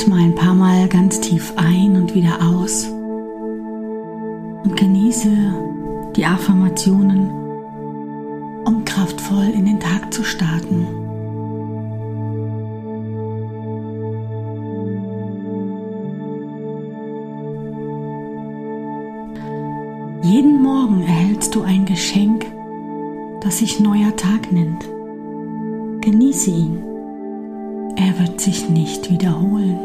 Atme ein paar Mal ganz tief ein und wieder aus und genieße die Affirmationen, um kraftvoll in den Tag zu starten. Jeden Morgen erhältst du ein Geschenk, das sich neuer Tag nennt. Genieße ihn. Er wird sich nicht wiederholen.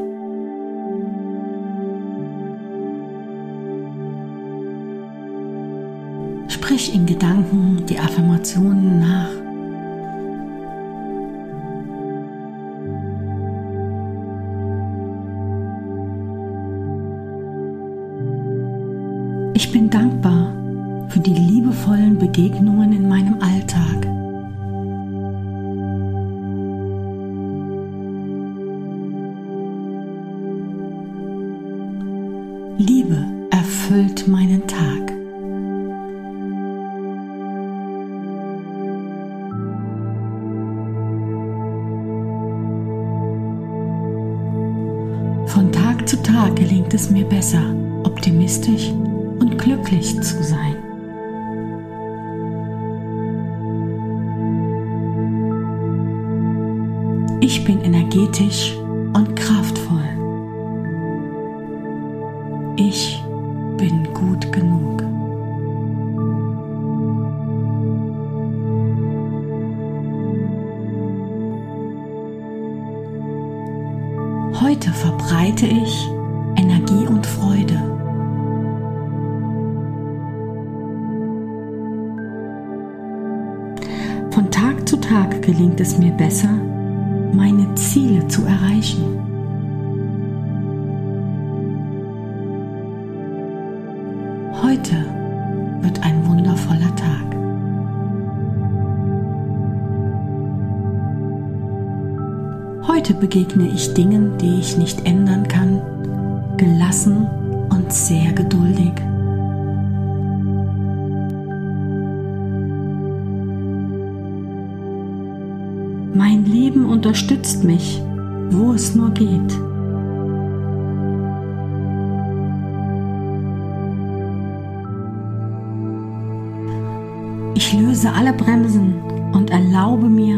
Sprich in Gedanken die Affirmationen nach. Ich bin dankbar für die liebevollen Begegnungen in meinem Alltag. Liebe erfüllt meinen Tag. Von Tag zu Tag gelingt es mir besser, optimistisch und glücklich zu sein. Ich bin energetisch Ich bin gut genug. Heute verbreite ich Energie und Freude. Von Tag zu Tag gelingt es mir besser, meine Ziele zu erreichen. Heute wird ein wundervoller Tag. Heute begegne ich Dingen, die ich nicht ändern kann, gelassen und sehr geduldig. Mein Leben unterstützt mich, wo es nur geht. Ich löse alle Bremsen und erlaube mir,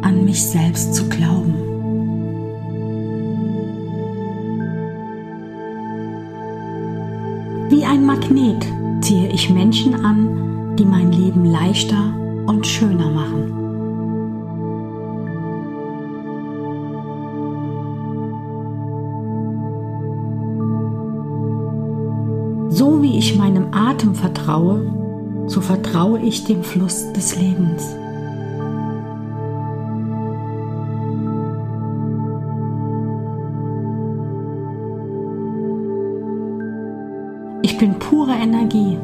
an mich selbst zu glauben. Wie ein Magnet ziehe ich Menschen an, die mein Leben leichter und schöner machen. So wie ich meinem Atem vertraue, so vertraue ich dem Fluss des Lebens. Ich bin pure Energie.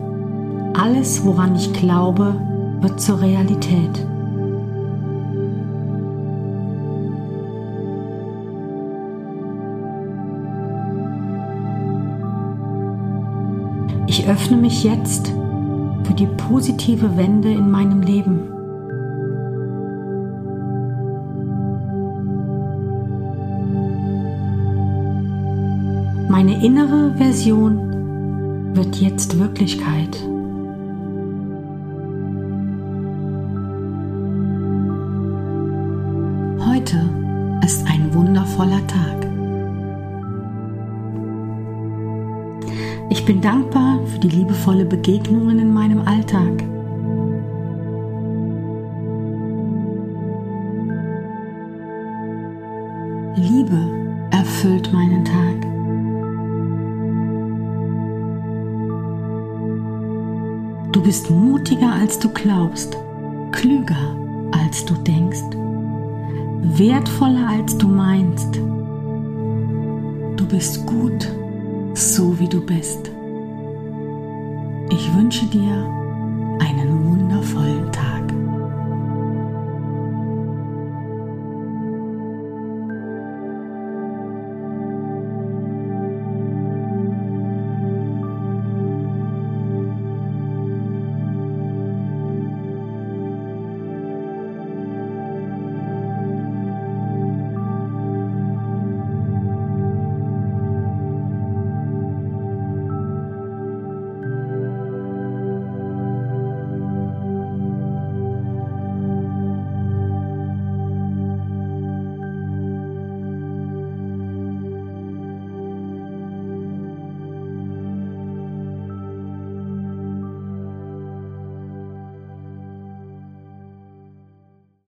Alles, woran ich glaube, wird zur Realität. Ich öffne mich jetzt für die positive Wende in meinem Leben. Meine innere Version wird jetzt Wirklichkeit. Ich bin dankbar für die liebevolle Begegnungen in meinem Alltag. Liebe erfüllt meinen Tag. Du bist mutiger als du glaubst, klüger als du denkst, wertvoller als du meinst. Du bist gut, so wie du bist. Ich wünsche dir